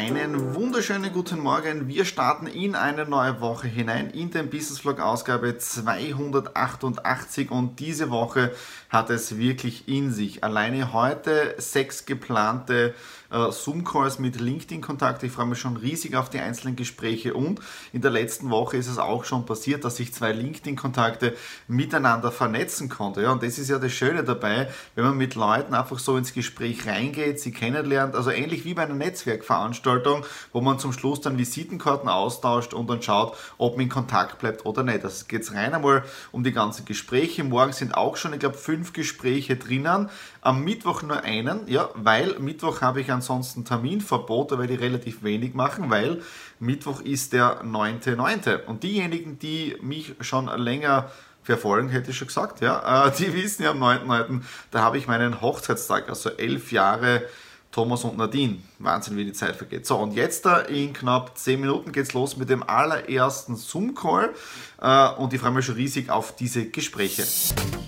Einen wunderschönen guten Morgen. Wir starten in eine neue Woche hinein in den Business Vlog Ausgabe 288 und diese Woche hat es wirklich in sich. Alleine heute sechs geplante äh, Zoom-Calls mit LinkedIn-Kontakt. Ich freue mich schon riesig auf die einzelnen Gespräche und in der letzten Woche ist es auch schon passiert, dass ich zwei LinkedIn-Kontakte miteinander vernetzen konnte. Ja, und das ist ja das Schöne dabei, wenn man mit Leuten einfach so ins Gespräch reingeht, sie kennenlernt, also ähnlich wie bei einer Netzwerkveranstaltung, wo man zum Schluss dann Visitenkarten austauscht und dann schaut, ob man in Kontakt bleibt oder nicht. Das geht es rein einmal um die ganzen Gespräche. Morgen sind auch schon, ich glaube, fünf Gespräche drinnen. Am Mittwoch nur einen, ja, weil Mittwoch habe ich ansonsten Terminverbot, da werde ich relativ wenig machen, weil Mittwoch ist der 9.9. Und diejenigen, die mich schon länger verfolgen, hätte ich schon gesagt, ja, äh, die wissen ja am 9.9., da habe ich meinen Hochzeitstag, also elf Jahre Thomas und Nadine. Wahnsinn, wie die Zeit vergeht. So, und jetzt da in knapp 10 Minuten geht es los mit dem allerersten Zoom-Call äh, und ich freue mich schon riesig auf diese Gespräche.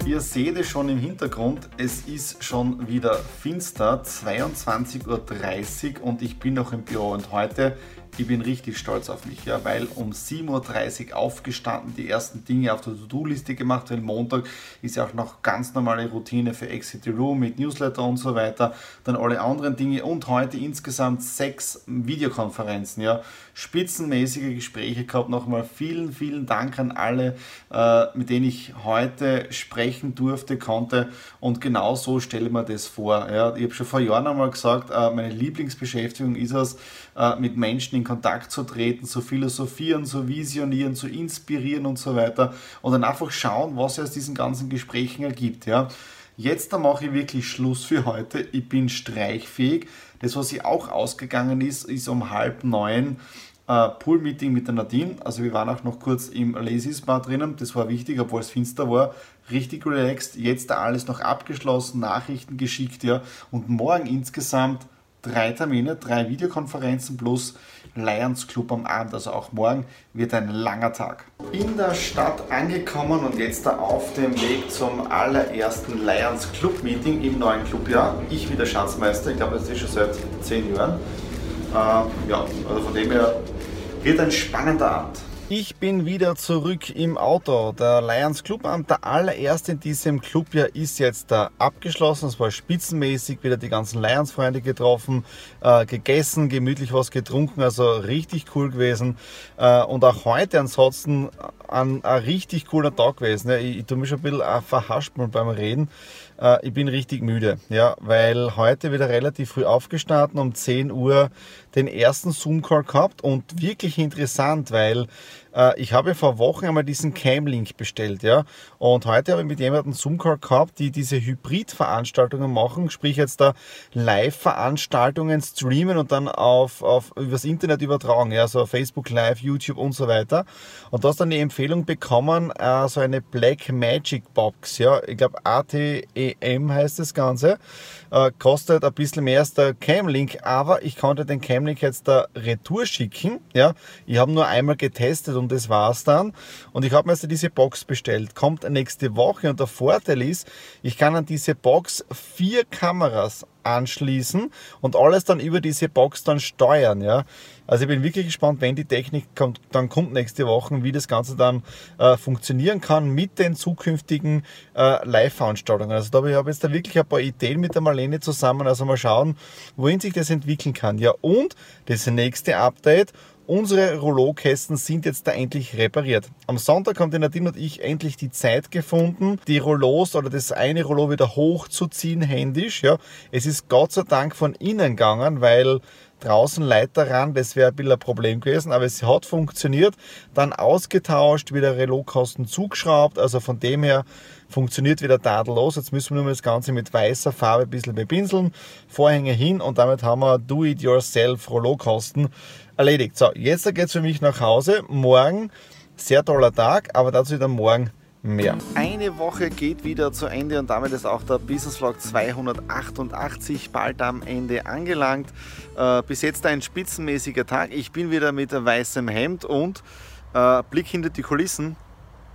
Ihr seht es schon im Hintergrund, es ist schon wieder finster, 22.30 Uhr und ich bin noch im Büro und heute ich bin richtig stolz auf mich, ja, weil um 7.30 Uhr aufgestanden, die ersten Dinge auf der To-Do-Liste gemacht, weil Montag ist ja auch noch ganz normale Routine für Exit Room mit Newsletter und so weiter, dann alle anderen Dinge und heute insgesamt sechs Videokonferenzen, ja, spitzenmäßige Gespräche gehabt. Nochmal vielen, vielen Dank an alle, äh, mit denen ich heute sprechen durfte, konnte und genau so stelle ich mir das vor. Ja. Ich habe schon vor Jahren einmal gesagt, äh, meine Lieblingsbeschäftigung ist es, äh, mit Menschen in Kontakt zu treten, zu philosophieren, zu visionieren, zu inspirieren und so weiter und dann einfach schauen, was sich aus diesen ganzen Gesprächen ergibt. Ja. Jetzt da mache ich wirklich Schluss für heute. Ich bin streichfähig. Das, was ich auch ausgegangen ist, ist um halb neun äh, Pool-Meeting mit der Nadine. Also wir waren auch noch kurz im Lazy Spa drinnen. Das war wichtig, obwohl es finster war. Richtig relaxed. Jetzt da alles noch abgeschlossen, Nachrichten geschickt, ja. Und morgen insgesamt drei Termine, drei Videokonferenzen plus Lions Club am Abend. Also auch morgen wird ein langer Tag. In der Stadt angekommen und jetzt da auf dem Weg zum allerersten Lions Club Meeting im neuen Clubjahr. Ich wieder Schatzmeister, ich glaube, das ist schon seit zehn Jahren. Äh, ja, also von dem her wird ein spannender Abend. Ich bin wieder zurück im Auto. Der Lions Club Abend, der allererste in diesem Clubjahr, ist jetzt da abgeschlossen. Es war spitzenmäßig, wieder die ganzen Lions-Freunde getroffen, äh, gegessen, gemütlich was getrunken, also richtig cool gewesen. Äh, und auch heute ansonsten ein, ein richtig cooler Tag gewesen. Ich, ich tue mich schon ein bisschen äh, verhaspeln beim Reden. Äh, ich bin richtig müde, ja, weil heute wieder relativ früh aufgestanden, um 10 Uhr den ersten Zoom-Call gehabt und wirklich interessant, weil ich habe vor Wochen einmal diesen Cam-Link bestellt, ja. Und heute habe ich mit jemandem Zoom-Call gehabt, die diese Hybrid-Veranstaltungen machen, sprich jetzt da Live-Veranstaltungen streamen und dann auf, auf übers Internet übertragen, ja, so Facebook Live, YouTube und so weiter. Und da hast dann die Empfehlung bekommen, äh, so eine Black Magic Box, ja. Ich glaube ATEM heißt das Ganze. Äh, kostet ein bisschen mehr als der Cam-Link, aber ich konnte den Cam-Link jetzt da retour schicken, ja. Ich habe nur einmal getestet und das war's dann. Und ich habe mir jetzt diese Box bestellt. Kommt nächste Woche und der Vorteil ist, ich kann an diese Box vier Kameras anschließen und alles dann über diese Box dann steuern. Ja? Also ich bin wirklich gespannt, wenn die Technik kommt, dann kommt nächste Woche, wie das Ganze dann äh, funktionieren kann mit den zukünftigen äh, Live-Veranstaltungen. Also da habe ich hab jetzt da wirklich ein paar Ideen mit der Marlene zusammen. Also mal schauen, wohin sich das entwickeln kann. Ja, und das nächste Update, unsere Rollo-Kästen sind jetzt da endlich repariert. Am Sonntag haben die Nadine und ich endlich die Zeit gefunden, die Rollos oder das eine Rollo wieder hochzuziehen händisch. Ja, es ist Gott sei Dank von innen gegangen, weil draußen Leiter ran, das wäre ein bisschen ein Problem gewesen, aber es hat funktioniert. Dann ausgetauscht, wieder Relotkosten zugeschraubt, also von dem her funktioniert wieder tadellos. Jetzt müssen wir nur das Ganze mit weißer Farbe ein bisschen bepinseln, Vorhänge hin und damit haben wir Do-it-yourself Rollokosten erledigt. So, jetzt geht es für mich nach Hause. Morgen, sehr toller Tag, aber dazu wieder morgen mehr. Eine Woche geht wieder zu Ende und damit ist auch der Business Vlog 288 bald am Ende angelangt. Äh, bis jetzt ein spitzenmäßiger Tag. Ich bin wieder mit weißem Hemd und äh, Blick hinter die Kulissen.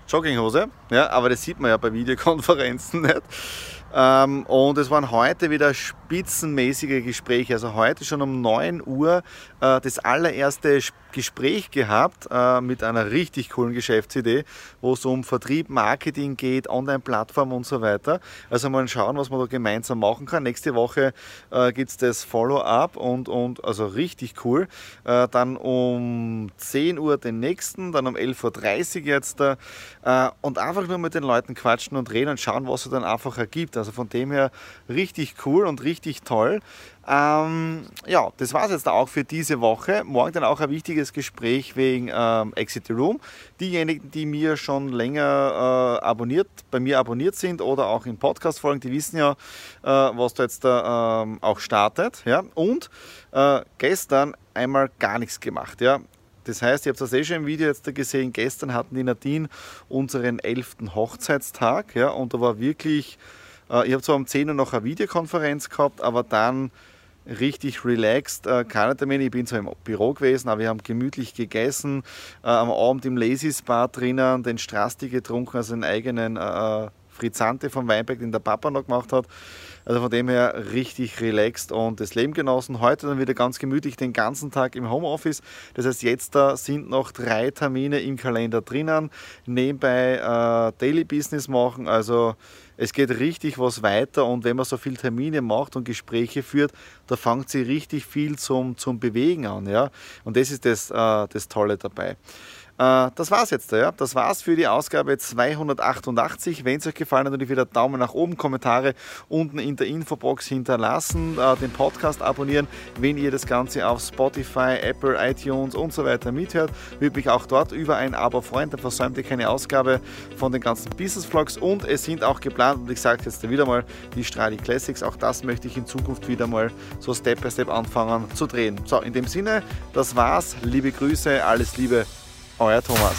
Jogginghose, ja, aber das sieht man ja bei Videokonferenzen nicht. Ähm, und es waren heute wieder spitzenmäßige Gespräche. Also heute schon um 9 Uhr äh, das allererste Gespräch gehabt äh, mit einer richtig coolen Geschäftsidee, wo es um Vertrieb, Marketing geht, Online-Plattform und so weiter. Also mal schauen, was man da gemeinsam machen kann. Nächste Woche äh, gibt es das Follow-up und, und also richtig cool. Dann um 10 Uhr den nächsten, dann um 11.30 Uhr jetzt und einfach nur mit den Leuten quatschen und reden und schauen, was es dann einfach ergibt. Also von dem her richtig cool und richtig toll. Ähm, ja, das war es jetzt auch für diese Woche. Morgen dann auch ein wichtiges Gespräch wegen ähm, Exit the Room. Diejenigen, die mir schon länger äh, abonniert, bei mir abonniert sind oder auch in Podcast-Folgen, die wissen ja, äh, was da jetzt da, ähm, auch startet. Ja? Und äh, gestern einmal gar nichts gemacht. Ja? Das heißt, ihr habt das eh schon im Video jetzt gesehen, gestern hatten die Nadine unseren 11. Hochzeitstag ja, und da war wirklich ich habe zwar um 10 Uhr noch eine Videokonferenz gehabt, aber dann richtig relaxed, äh, keine Termine. Ich bin zwar im Büro gewesen, aber wir haben gemütlich gegessen, äh, am Abend im Lazy Spa drinnen, den Strasti getrunken, also einen eigenen äh, Frizzante vom Weinberg, den der Papa noch gemacht hat. Also von dem her richtig relaxed und das Leben genossen. Heute dann wieder ganz gemütlich den ganzen Tag im Homeoffice. Das heißt, jetzt da sind noch drei Termine im Kalender drinnen. Nebenbei äh, Daily Business machen. Also es geht richtig was weiter und wenn man so viele Termine macht und Gespräche führt, da fängt sie richtig viel zum, zum Bewegen an. Ja? Und das ist das, äh, das Tolle dabei. Äh, das war's jetzt. Ja. Das war's für die Ausgabe 288. Wenn es euch gefallen hat, natürlich wieder Daumen nach oben, Kommentare unten in der Infobox hinterlassen, äh, den Podcast abonnieren, wenn ihr das Ganze auf Spotify, Apple, iTunes und so weiter mithört. Würde mich auch dort über ein Abo freuen, dann versäumt ihr keine Ausgabe von den ganzen Business Vlogs und es sind auch geplant, und ich sage jetzt wieder mal, die Stradi Classics, auch das möchte ich in Zukunft wieder mal so Step by Step anfangen zu drehen. So, in dem Sinne, das war's. Liebe Grüße, alles Liebe euer Thomas.